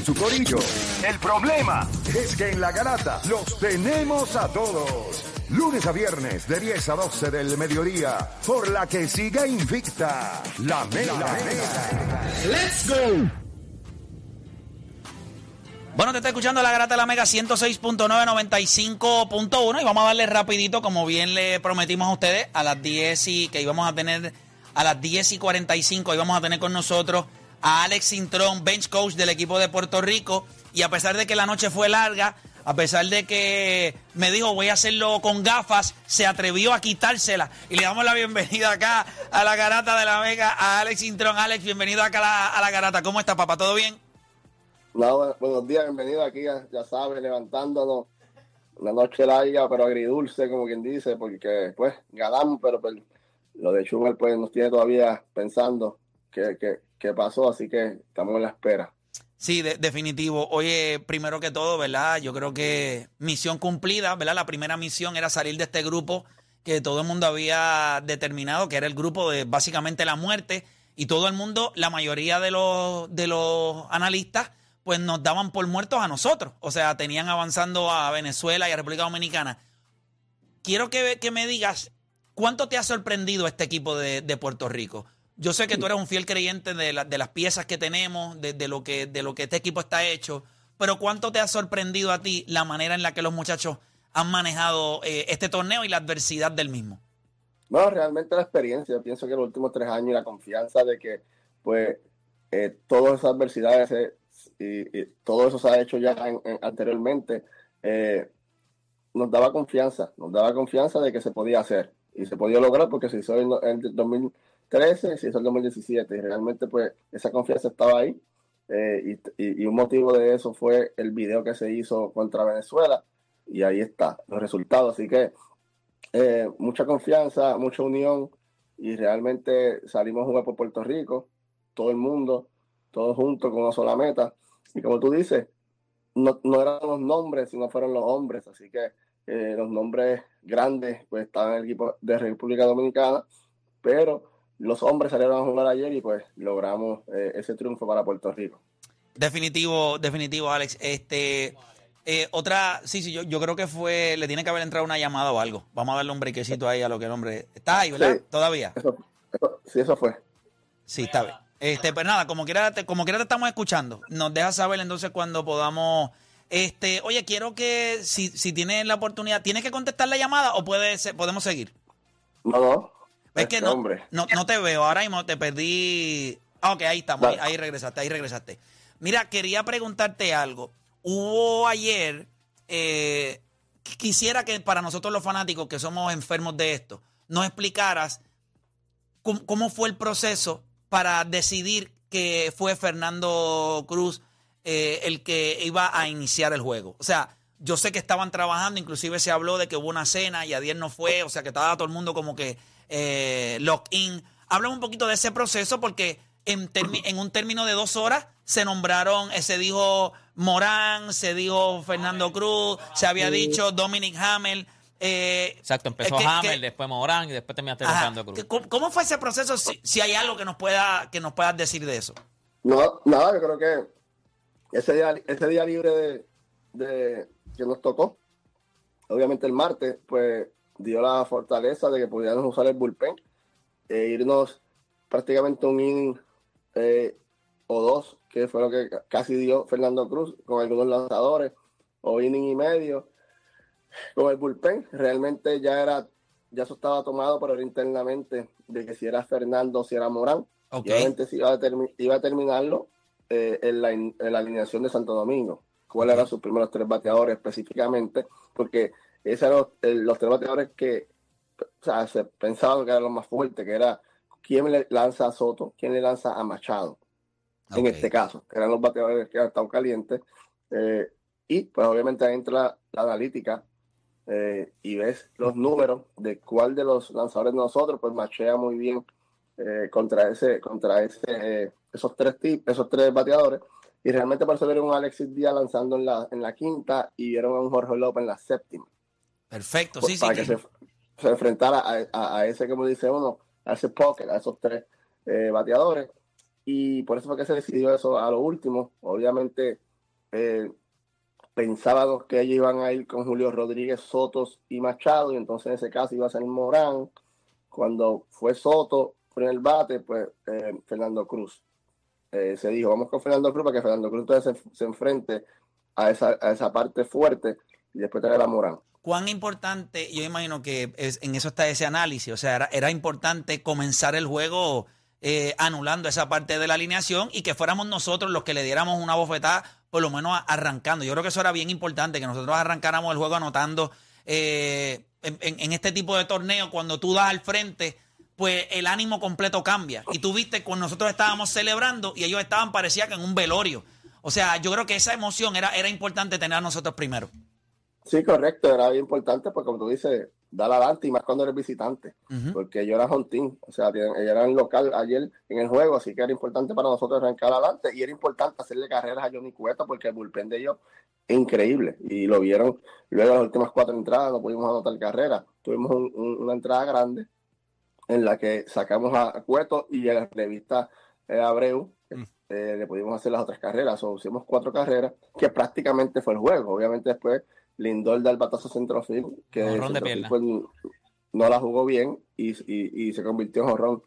en su corillo. El problema es que en la garata los tenemos a todos. Lunes a viernes de 10 a 12 del mediodía, por la que siga invicta la mega. ¡Let's go! Bueno, te está escuchando la Garata de la Mega 106.995.1 y vamos a darle rapidito, como bien le prometimos a ustedes, a las 10 y que íbamos a tener a las 10 y 45 íbamos a tener con nosotros a Alex Intrón, bench coach del equipo de Puerto Rico y a pesar de que la noche fue larga, a pesar de que me dijo voy a hacerlo con gafas, se atrevió a quitársela y le damos la bienvenida acá a la Garata de la Mega a Alex Intrón. Alex, bienvenido acá a la, Garata. ¿Cómo está, papá? ¿Todo bien? No, buenos días, bienvenido aquí, ya, sabes, levantándonos. Una noche larga, pero agridulce, como quien dice, porque pues ganamos, pero, pues, lo de Schumer pues nos tiene todavía pensando qué, qué pasó, así que estamos en la espera. Sí, de- definitivo. Oye, primero que todo, ¿verdad? Yo creo que misión cumplida, ¿verdad? La primera misión era salir de este grupo que todo el mundo había determinado, que era el grupo de básicamente la muerte, y todo el mundo, la mayoría de los, de los analistas, pues nos daban por muertos a nosotros. O sea, tenían avanzando a Venezuela y a República Dominicana. Quiero que, que me digas, ¿cuánto te ha sorprendido este equipo de Puerto Rico? Yo sé que tú eres un fiel creyente de, la, de las piezas que tenemos, de, de, lo que, de lo que este equipo está hecho, pero ¿cuánto te ha sorprendido a ti la manera en la que los muchachos han manejado eh, este torneo y la adversidad del mismo? Bueno, realmente la experiencia. Yo pienso que los últimos tres años y la confianza de que, pues, eh, todas esas adversidades eh, y, todo eso se ha hecho ya anteriormente, nos daba confianza, nos daba confianza de que se podía hacer y se podía lograr porque se hizo en, el 2000. 13, se hizo el 2017. Y realmente, pues, esa confianza estaba ahí. Eh, y, y, y, un motivo de eso fue el video que se hizo contra Venezuela. Y ahí está, los resultados. Así que eh, mucha confianza, mucha unión. Y realmente salimos a jugar por Puerto Rico, todo el mundo, todos juntos con una sola meta. Y como tú dices, no, no eran los nombres, sino fueron los hombres. Así que eh, los nombres grandes pues, estaban en el equipo de República Dominicana. Pero los hombres salieron a jugar ayer y pues logramos eh, ese triunfo para Puerto Rico. Definitivo, definitivo, Alex. Este, eh, otra, sí, sí, yo, yo creo que fue, le tiene que haber entrado una llamada o algo. Vamos a darle un brequecito ahí a lo que el hombre. Está ahí, ¿verdad? Sí. Todavía. Eso, eso- sí, eso fue. Sí, está bien. Este, pues nada, como quiera, te, como quiera te estamos escuchando. Nos deja saber entonces cuando podamos. Este, oye, quiero que si, si tienes la oportunidad, ¿tienes que contestar la llamada o puede ser- podemos seguir? No, no. Es que no, no, no te veo, ahora mismo te perdí. Ah, ok, ahí estamos, ahí, regresaste, ahí regresaste. Mira, quería preguntarte algo. Hubo ayer, eh, qu- quisiera que para nosotros los fanáticos que somos enfermos de esto, nos explicaras cómo, cómo fue el proceso para decidir que fue Fernando Cruz eh, el que iba a iniciar el juego. O sea, yo sé que estaban trabajando, inclusive se habló de que hubo una cena y Adiel no fue, o sea que estaba todo el mundo como que eh, lock-in. Háblame un poquito de ese proceso porque en, un término de dos horas se nombraron, eh, se dijo Morán, se dijo Fernando Cruz, se había dicho Dominic Hamel. eh, Exacto, empezó que- Hammer, que- después Morán y después terminaste Ajá. Fernando Cruz. ¿Qué- ¿Cómo, cómo fue ese proceso? Si, si hay algo que nos pueda que nos puedas decir de eso. No, nada, yo creo que ese día, ese día libre de, de- que nos tocó, obviamente el martes, pues dio la fortaleza de que pudiéramos usar el bullpen e irnos prácticamente un inning eh, o dos, que fue lo que ca- casi dio Fernando Cruz con algunos lanzadores, o inning y medio con el bullpen. Realmente ya era, ya eso estaba tomado, pero era internamente de que si era Fernando si era Morán. Ok. Y obviamente iba a, iba a terminarlo eh, en, la, in- en la alineación de Santo Domingo. ¿Cuáles eran sus primeros tres bateadores específicamente? Porque esos eran los, los tres bateadores que o sea, se pensaba que eran los más fuertes, que era quién le lanza a Soto, quién le lanza a Machado, en Ok. este caso, que eran los bateadores que han estado calientes. eh, y pues obviamente entra la, analítica eh, y ves los números de cuál de los lanzadores de nosotros pues machea muy bien eh, contra ese contra ese eh, esos tres tip- esos tres bateadores y realmente por eso vieron a Alexis Díaz lanzando en la en la quinta y vieron a un Jorge López en la séptima Perfecto, pues, sí, sí. para que- que se, se enfrentara a, a- a ese como dice uno a ese pocket a esos tres eh, bateadores y por eso fue que se decidió eso a lo último obviamente eh, pensábamos que ellos iban a ir con Julio Rodríguez, Sotos y Machado, y entonces en ese caso iba a ser Morán. Cuando fue Soto en el bate, pues eh, Fernando Cruz. Eh, se dijo, vamos con Fernando Cruz para que Fernando Cruz entonces se, enfrente a esa, a esa parte fuerte y después traer a Morán. ¿Cuán importante, yo imagino que en eso está ese análisis, o sea, era, importante comenzar el juego eh, anulando esa parte de la alineación y que fuéramos nosotros los que le diéramos una bofetada, por lo menos arrancando. Yo creo que eso era bien importante, que nosotros arrancáramos el juego anotando eh, en, este tipo de torneo, cuando tú das al frente, pues el ánimo completo cambia. Y tú viste cuando nosotros estábamos celebrando y ellos estaban, parecía que en un velorio. O sea, yo creo que esa emoción era, era importante tener a nosotros primero. Sí, correcto, era bien importante porque como tú dices, dar adelante y más cuando eres visitante, porque yo era Hontín, o sea, eran local ayer en el juego, así que era importante para nosotros arrancar adelante y era importante hacerle carreras a Johnny Cuesta porque el bullpen de ellos es increíble y lo vieron luego las últimas cuatro entradas, no pudimos anotar carrera, tuvimos una entrada grande en la que sacamos a Cueto y a la revista eh, Abreu mm. eh, le pudimos hacer las otras carreras, o hicimos cuatro carreras, que prácticamente fue el juego, obviamente después Lindor da el batazo centrofil, que pues, no la jugó bien y, se convirtió en jorrón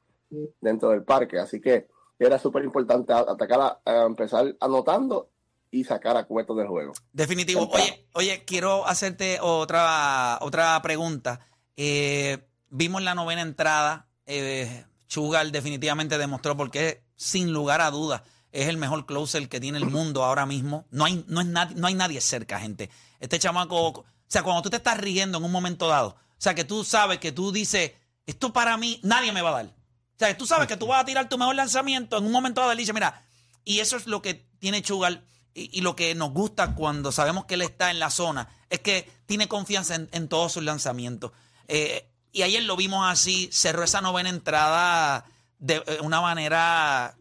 dentro del parque. Así que era súper importante atacar, a, empezar anotando y sacar a Cueto del juego. Definitivo. Oye, oye, quiero hacerte otra, otra pregunta. Eh, vimos la novena entrada. Eh, Chugal definitivamente demostró porque sin lugar a dudas es el mejor closer que tiene el mundo ahora mismo. No hay, no es no hay nadie cerca, gente. Este chamaco, o sea, cuando tú te estás riendo en un momento dado, o sea, que tú sabes que tú dices, esto para mí nadie me va a dar. O sea, que tú sabes que tú vas a tirar tu mejor lanzamiento en un momento dado y dice, mira, y eso es lo que tiene Chugal y, lo que nos gusta cuando sabemos que él está en la zona, es que tiene confianza en, todos sus lanzamientos. Eh, y ayer lo vimos así, cerró esa novena entrada de eh, una manera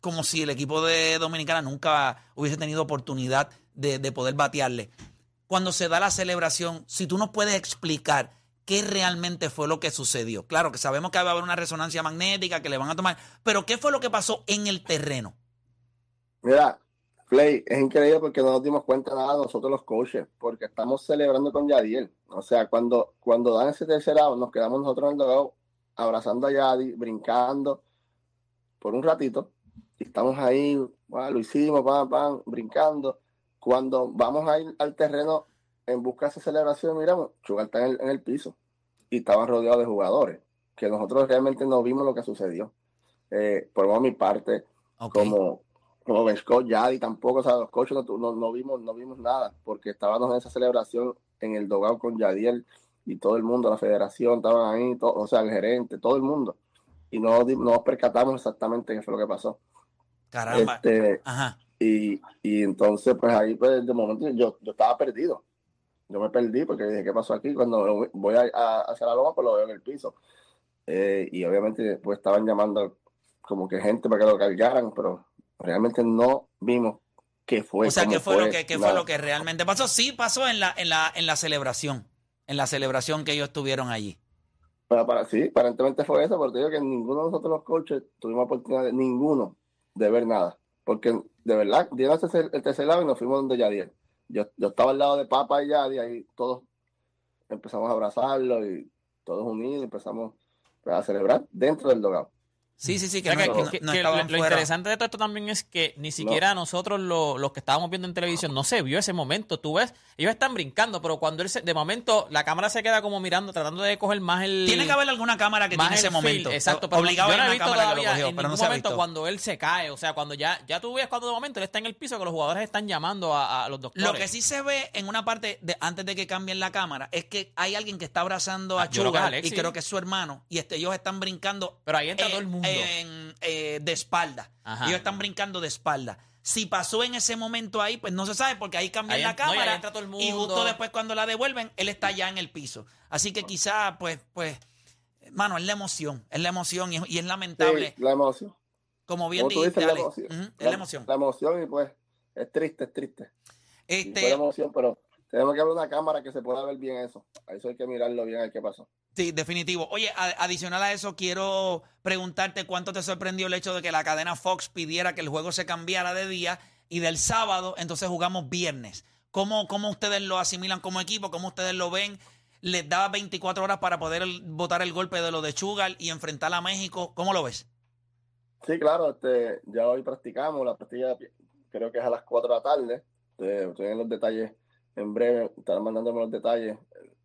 como si el equipo de Dominicana nunca hubiese tenido oportunidad de, poder batearle. Cuando se da la celebración, si tú nos puedes explicar qué realmente fue lo que sucedió. Claro que sabemos que va a haber una resonancia magnética que le van a tomar, pero ¿qué fue lo que pasó en el terreno? Mira, Play, es increíble porque no nos dimos cuenta nada nosotros los coaches, porque estamos celebrando con Yadiel. O sea, cuando, cuando dan ese tercer out, nos quedamos nosotros en el dogado abrazando a Yadi, brincando por un ratito, y estamos ahí, lo hicimos, pam, pam, brincando. Cuando vamos a ir al terreno en busca de esa celebración, miramos, Chugal está en el, piso y estaban rodeados de jugadores, que nosotros realmente no vimos lo que sucedió. Eh, por mi parte, como Ben Scott, Yadi tampoco, o sea, los coaches no, no, vimos, no vimos nada, porque estábamos en esa celebración en el dogado con Yadiel y todo el mundo, la federación, estaban ahí, o sea, el gerente, todo el mundo. Y no, no nos percatamos exactamente qué fue lo que pasó. Caramba. Este, y, y, entonces, pues ahí, pues de momento yo, yo estaba perdido. Yo me perdí porque dije, ¿qué pasó aquí? Cuando voy a, hacia la loma, pues lo veo en el piso. Eh, y obviamente, pues estaban llamando como que gente para que lo cargaran, pero realmente no vimos qué fue. O sea, ¿qué fue, lo que, qué fue lo que realmente pasó? Sí pasó en la, en la, en la celebración, en la celebración que ellos tuvieron allí. Para, para, sí, aparentemente fue eso, porque digo que ninguno de nosotros los coaches tuvimos oportunidad, de, ninguno, de ver nada. Porque de verdad, dieron el tercer lado y nos fuimos donde Yadiel. Yo, yo estaba al lado de Papa y Yadi, ahí todos empezamos a abrazarlo y todos unidos empezamos a celebrar dentro del dogado. Sí, sí, sí. Que, lo, interesante de todo esto también es que ni siquiera nosotros los que estábamos viendo en televisión no se vio ese momento. Tú ves, ellos están brincando, pero cuando él se, de momento la cámara se queda como mirando, tratando de coger más el. Tiene que haber alguna cámara que tiene ese momento. Exacto, pero Obligado yo no he visto todavía en ningún momento cuando él se cae. O sea, cuando ya, ya tú ves cuando de momento él está en el piso que los jugadores están llamando a, los doctores. Lo que sí se ve en una parte de, antes de que cambien la cámara es que hay alguien que está abrazando a ah, Chuga y creo que es su hermano y este, ellos están brincando. Pero ahí entra todo el mundo. En, eh, de espalda. Ellos están brincando de espalda. Si pasó en ese momento ahí, pues no se sabe porque ahí cambian la cámara y, justo después cuando la devuelven, él está ya en el piso. Así que quizá, pues, pues, mano, es la emoción, es la emoción y, es lamentable. la emoción. Como bien dijiste, la emoción. es la, emoción. La emoción y pues es triste, es triste. Este, emoción, pero tenemos que abrir una cámara que se pueda ver bien eso. A eso hay que mirarlo bien, a qué pasó. Sí, definitivo. Oye, adicional a eso, quiero preguntarte cuánto te sorprendió el hecho de que la cadena Fox pidiera que el juego se cambiara de día y del sábado entonces jugamos viernes. ¿Cómo, ¿Cómo ustedes lo asimilan como equipo? ¿Cómo ustedes lo ven? ¿Les da 24 horas para poder votar el golpe de lo de Chugal y enfrentar a México? ¿Cómo lo ves? Sí, claro, este, ya hoy practicamos, la práctica creo que es a las 4 de la tarde. Estoy en los detalles en breve, estarán mandándome los detalles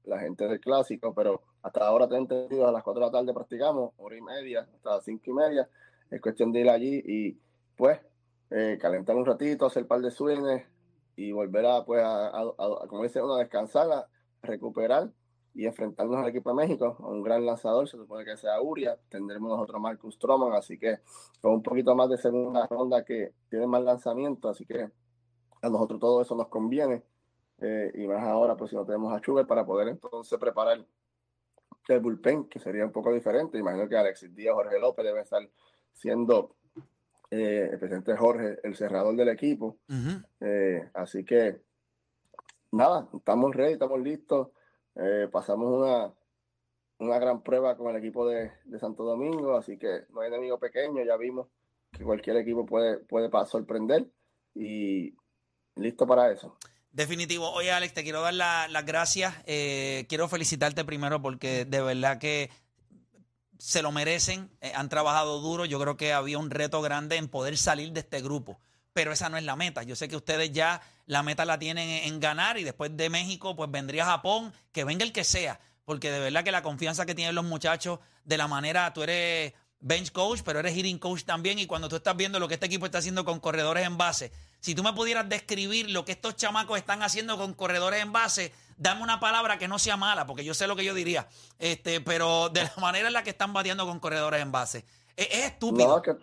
la gente del clásico, pero hasta ahora te entendido, a las 4 de la tarde practicamos, hora y media, hasta las 5 y media. Es cuestión de ir allí y pues eh, calentar un ratito, hacer un par de swings y volver a, pues, a, como dice uno, a descansar, a recuperar y enfrentarnos al equipo de México, a un gran lanzador, se supone que sea Uria, tendremos nosotros Marcus Stroman, así que con un poquito más de segunda ronda que tiene más lanzamiento, así que a nosotros todo eso nos conviene, eh, y más ahora pues si no tenemos a Schubert para poder entonces preparar el bullpen, que sería un poco diferente, imagino que Alexis Díaz, Jorge López debe estar siendo eh, el presidente Jorge, el cerrador del equipo. Eh, así que, nada, estamos ready, estamos listos. Eh, pasamos una, una gran prueba con el equipo de, Santo Domingo, así que no hay enemigo pequeño, ya vimos que cualquier equipo puede, puede sorprender y listo para eso. Definitivo. Oye, Alex, te quiero dar las gracias. quiero felicitarte primero porque de verdad que se lo merecen, eh, han trabajado duro. Yo creo que había un reto grande en poder salir de este grupo, pero esa no es la meta. Yo sé que ustedes ya la meta la tienen en, ganar y después de México, pues vendría Japón, que venga el que sea, porque de verdad que la confianza que tienen los muchachos, de la manera, tú eres bench coach, pero eres hitting coach también. Y cuando tú estás viendo lo que este equipo está haciendo con corredores en base, si tú me pudieras describir lo que estos chamacos están haciendo con corredores en base, dame una palabra que no sea mala, porque yo sé lo que yo diría. Este, pero de la manera en la que están bateando con corredores en base, es, estúpido. No, que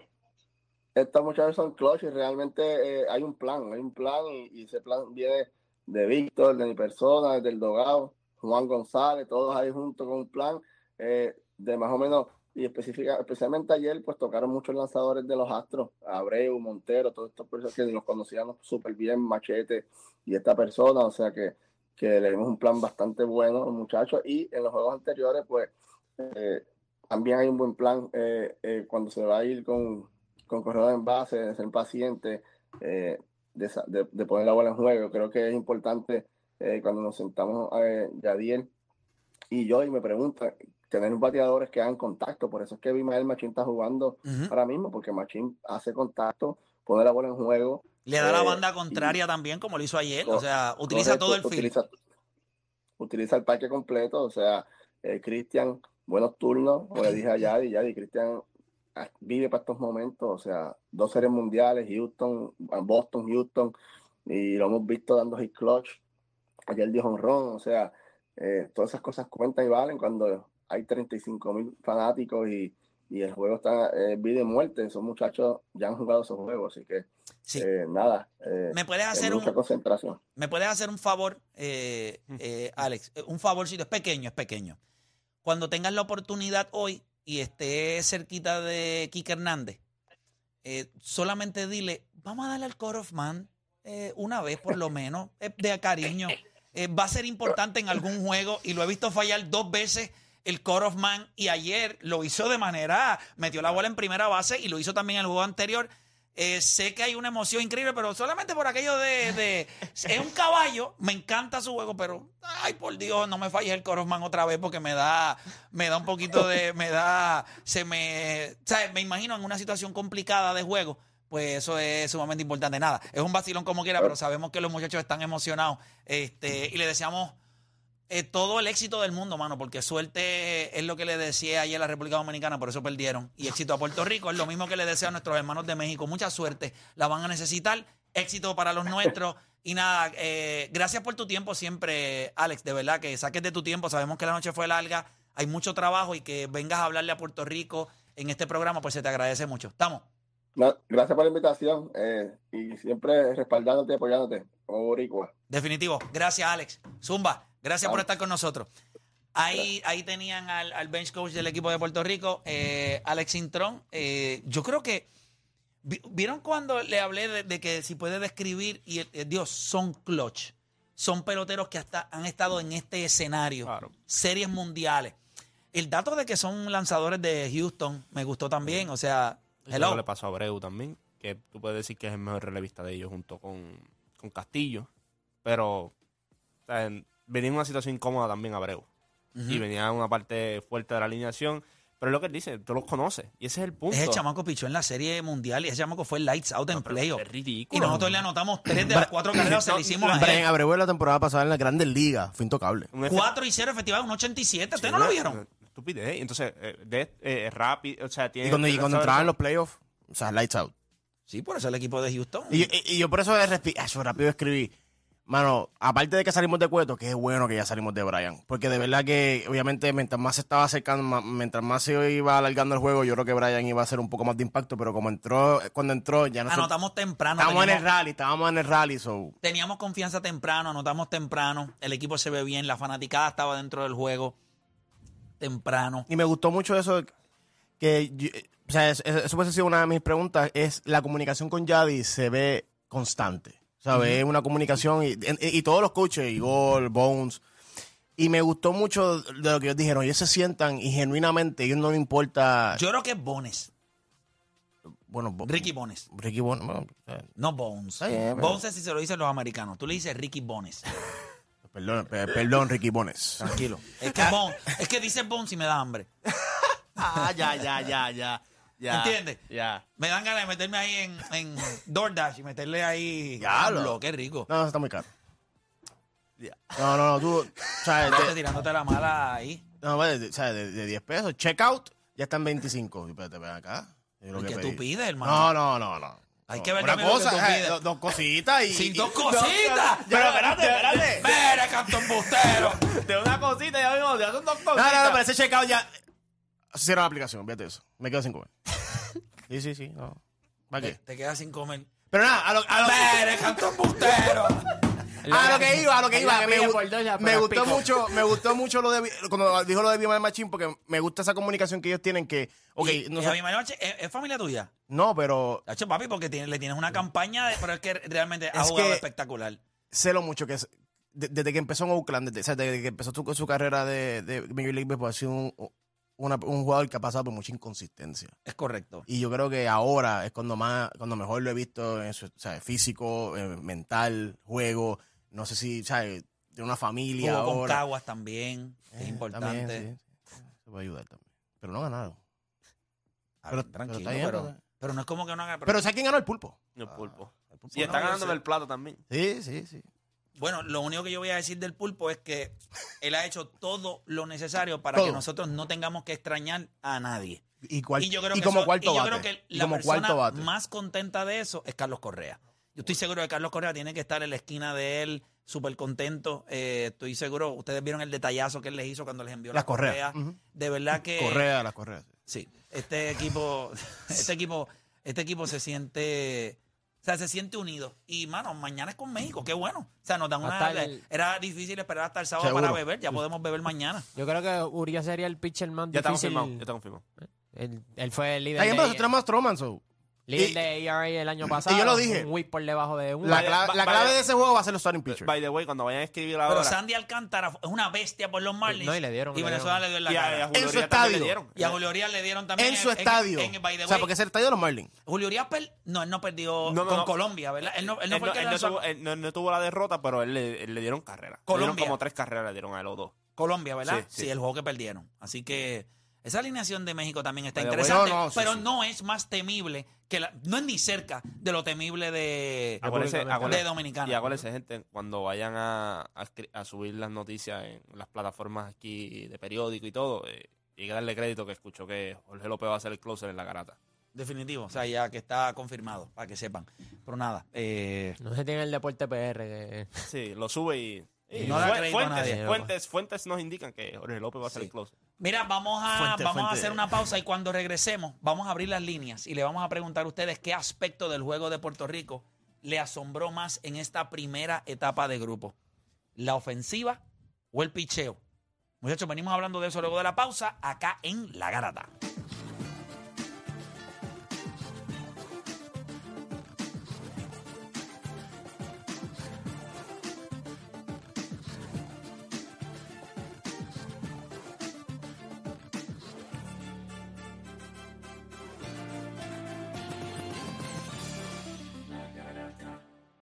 estos muchachos son clutch y realmente eh, hay un plan, hay un plan y, ese plan viene de Víctor, de mi persona, del Dogado, Juan González, todos ahí juntos con un plan eh, de más o menos y específica, especialmente ayer, pues tocaron muchos lanzadores de los Astros, Abreu, Montero, todos estos personas que los conocíamos súper bien, Machete y esta persona, o sea que, que le dimos un plan bastante bueno los muchachos y en los juegos anteriores, pues eh, también hay un buen plan eh, eh, cuando se va a ir con, con corredor en base, de ser paciente, de, de, poner la bola en juego. Creo que es importante cuando nos sentamos a Yadiel y yo y me pregunta tener bateadores que hagan contacto. Por eso es que Bimael Machín está jugando ahora mismo, porque Machín hace contacto, pone la bola en juego. Le da la eh, banda contraria también, como lo hizo ayer. O sea, utiliza todo el utiliza, Utiliza el parque completo. O sea, eh, Cristian, buenos turnos. Como le dije a Yadi, Yadi, Cristian ah, vive para estos momentos. O sea, dos series mundiales, Houston, Boston, Houston. Y lo hemos visto dando hit clutch. Ayer dijo ron. O sea, eh, todas esas cosas cuentan y valen cuando hay 35 mil fanáticos y, el juego está eh, vida y muerte. Esos muchachos ya han jugado esos juegos, así que eh, nada. Eh, ¿Me puedes hacer mucha un, concentración. ¿Me puedes hacer un favor, Alex? Un favorcito, es pequeño, es pequeño. Cuando tengas la oportunidad hoy y esté cerquita de Kike Hernández, solamente dile, vamos a darle al Core of Man una vez por lo menos, de cariño. va a ser importante en algún juego y lo he visto fallar dos veces el core of man y ayer lo hizo de manera, metió la bola en primera base y lo hizo también en el juego anterior. Eh, sé que hay una emoción increíble, pero solamente por aquello de, Es un caballo, me encanta su juego, pero. Ay, por Dios, no me falles el Man otra vez porque me da. Me da un poquito de. Me da. Se me. ¿Sabes? Me imagino en una situación complicada de juego. Pues eso es sumamente importante. Nada, es un vacilón como quiera, pero sabemos que los muchachos están emocionados. Este, y le deseamos eh, todo el éxito del mundo, mano, porque suerte es lo que le decía ayer a la República Dominicana, por eso perdieron. Y éxito a Puerto Rico es lo mismo que le deseo a nuestros hermanos de México. Mucha suerte, la van a necesitar. Éxito para los nuestros. Y nada, eh, gracias por tu tiempo siempre, Alex. De verdad que saques de tu tiempo. Sabemos que la noche fue larga, hay mucho trabajo y que vengas a hablarle a Puerto Rico en este programa, pues se te agradece mucho. ¿Estamos? gracias por la invitación eh, y siempre respaldándote y apoyándote Definitivo. Gracias, Alex. Zumba. Gracias por estar con nosotros. Ahí, ahí tenían al, bench coach del equipo de Puerto Rico, eh, Alex Intrón. Eh, yo creo que. ¿Vieron cuando le hablé de, que si puede describir? Y eh, Dios, son clutch. Son peloteros que hasta han estado en este escenario. Series mundiales. El dato de que son lanzadores de Houston me gustó también. O sea, hello. le pasó a Abreu también. que tú puedes decir que es el mejor relevista de ellos junto con, con Castillo. Pero o sea, venía en una situación incómoda también Abreu. Y venía en una parte fuerte de la alineación. Pero es lo que él dice, tú los conoces. Y ese es el punto. Ese chamaco pichó en la serie mundial y ese chamaco fue lights out en playoff. Es ridículo. Y nosotros le anotamos tres de las cuatro carreras, se le hicimos a Brian. Abreu la temporada pasada en la Grandes Ligas fue intocable. Un efe- 4 y 0 efectividad, un 87. ¿Ustedes no lo vieron? Estupidez. Entonces, eh, de, eh, rápido, o sea, tiene... Y cuando, y cuando entraban en los playoffs, o sea, lights out. Sí, por eso el equipo de Houston. Y, y- y yo por eso, ah, eso rápido escribí. Mano, aparte de que salimos de Cueto, que es bueno que ya salimos de Brian. Porque de verdad que, obviamente, mientras más se estaba acercando, mientras más se iba alargando el juego, yo creo que Brian iba a hacer un poco más de impacto. Pero como entró, cuando entró, ya no Anotamos temprano. Estábamos en el rally, estábamos en el rally, so. Teníamos confianza temprano, anotamos temprano. El equipo se ve bien, la fanaticada estaba dentro del juego temprano. Y me gustó mucho eso que yo- o sea, es- es- eso puede ser una de mis preguntas, es la comunicación con Yadi se ve constante. ¿Sabes? Es una comunicación y, y- y todos los coaches, Igor, Bones. Y me gustó mucho de lo que ellos dijeron. Ellos se sientan y genuinamente, ellos no les importa. Yo creo que es Bones. bueno, Bo- Ricky Bones. Ricky Bones. bueno, eh, No Bones. Bones es si se lo dicen los americanos. Tú le dices Ricky Bones. perdón, pe- perdón, Ricky Bones. Tranquilo. Es que Bones, es que dice Bones y me da hambre. Ah, ya, ya, ya, ya. Ya ¿Entiendes? Ya. Me dan ganas de meterme ahí en, en DoorDash y meterle ahí. Diablo. Qué rico. No, eso está muy caro. Ya. No, no, no, tú, ¿sabes? Estás De, tirándote la mala ahí. no, vale, de, ¿sabes? De, de 10 pesos, checkout, ya está en 25. Y Espérate, ven acá. Yo lo ¿Y que pedí. tú pides, hermano? No, no, no, no. Hay No, que ver una también lo que cosa, tú eh, pides. dos, dos cositas y. Sin dos cositas. Pero espérate, espérate. Mira, cantón bustero. De una cosita, ya vimos, ya son dos cositas. No, no, no, pero ese checkout ya. Cierra la aplicación, fíjate eso. Me quedo sin comer. Sí, sí, sí. No. ¿Para qué? Te quedas sin comer. Pero nada, a lo, a lo, Mira, cantón bustero. a lo que iba, a lo que iba. que me, gu- me gustó pico. mucho, me gustó mucho lo de cuando dijo lo de Bimal Machín, porque me gusta esa comunicación que ellos tienen que. Ok, Y- no, y Manuel, ¿es, es familia tuya? no, pero Tacho, papi, porque tiene- le tienes una campaña, de- pero es que realmente ha Es jugado que- espectacular. sé lo mucho que es. de- Desde que empezó en Oakland, desde, o sea, desde que empezó su, su carrera de, de Major League Baseball, ha sido un, una- un jugador que ha pasado por mucha inconsistencia. Es correcto. Y yo creo que ahora es cuando más, cuando mejor lo he visto en su o sea, físico, eh, mental, juego. No sé si, ¿sabes? De una familia Jugó con ahora. Caguas también, es Eh, importante. también, sí, sí. Eso puede ayudar también. Pero no ganaron. Ah, Pero- tranquilo, pero no es como que no haga. Pero ¿sabes quién ganó el pulpo? El pulpo. El pulpo Y está en el plato también. Sí, sí, sí. Bueno, lo único que yo voy a decir del pulpo es que él ha hecho todo lo necesario para Todo. que nosotros no tengamos que extrañar a nadie. Y, cual- y yo creo y que, como eso- cuarto y yo bate. creo que Y la como persona cuarto bate. más contenta de eso es Carlos Correa. Yo estoy seguro que Carlos Correa tiene que estar en la esquina de él, súper contento. Eh, estoy seguro, ustedes vieron el detallazo que él les hizo cuando les envió la Las correas. correa. Ujú. De verdad que... Correa, la correa. sí. Sí, este equipo, este equipo, este equipo se siente, o sea, se siente unido. Y mano, mañana es con México, qué bueno. O sea, nos dan una. El- Era difícil esperar hasta el sábado Seguro. para beber, ya podemos beber mañana. Yo creo que Urias sería el pitcher más Ya está difícil. confirmado, ya está confirmado. Él, él fue el líder, Ahí empezó a Stroman, so. Líder y- de ERA el año pasado. yo lo dije. Un whip por debajo de un. La, Vaya- cla- va- la clave de ese juego va a ser los starting pitchers. By the way, cuando vayan a escribir Pero ahora. Sandy Alcántara es una bestia por los Marlins. No, y le dieron, Y Venezuela le dio en la y cara. y a En su estadio. le dieron. Y a Julio Urias le dieron también. en su estadio. en- by the o sea, porque es el estadio de los Marlins. Julio Urias, per- no, él no perdió No, no, con no. Colombia, ¿verdad? Él no, él tuvo, él no- tuvo la derrota, pero él le, dieron carrera. Le Colombia. dieron como tres carreras, le dieron a los dos. Colombia, ¿verdad? Sí, Sí, sí. el juego que perdieron. Así que esa alineación de México también está Pero interesante, bueno, no, sí, pero sí. no es más temible que la, no es ni cerca de lo temible de, Acuérdense- de acuérdense- Dominicana. Y acuérdense, gente, cuando vayan a, a subir las noticias en las plataformas aquí de periódico y todo, eh, y hay que darle crédito que escucho que Jorge López va a ser el closer en la garata. Definitivo, o sea, ya que está confirmado, para que sepan. Pero nada, eh, No se tiene el deporte PR. que- Sí, lo sube y... y No fuentes, nadie. fuentes, fuentes nos indican que Jorge López va a ser Sí. el closer. Mira, vamos a, Fuente, vamos a hacer una pausa y cuando regresemos vamos a abrir las líneas y le vamos a preguntar a ustedes qué aspecto del juego de Puerto Rico le asombró más en esta primera etapa de grupo. ¿La ofensiva o el picheo? Muchachos, venimos hablando de eso luego de la pausa acá en La Garata.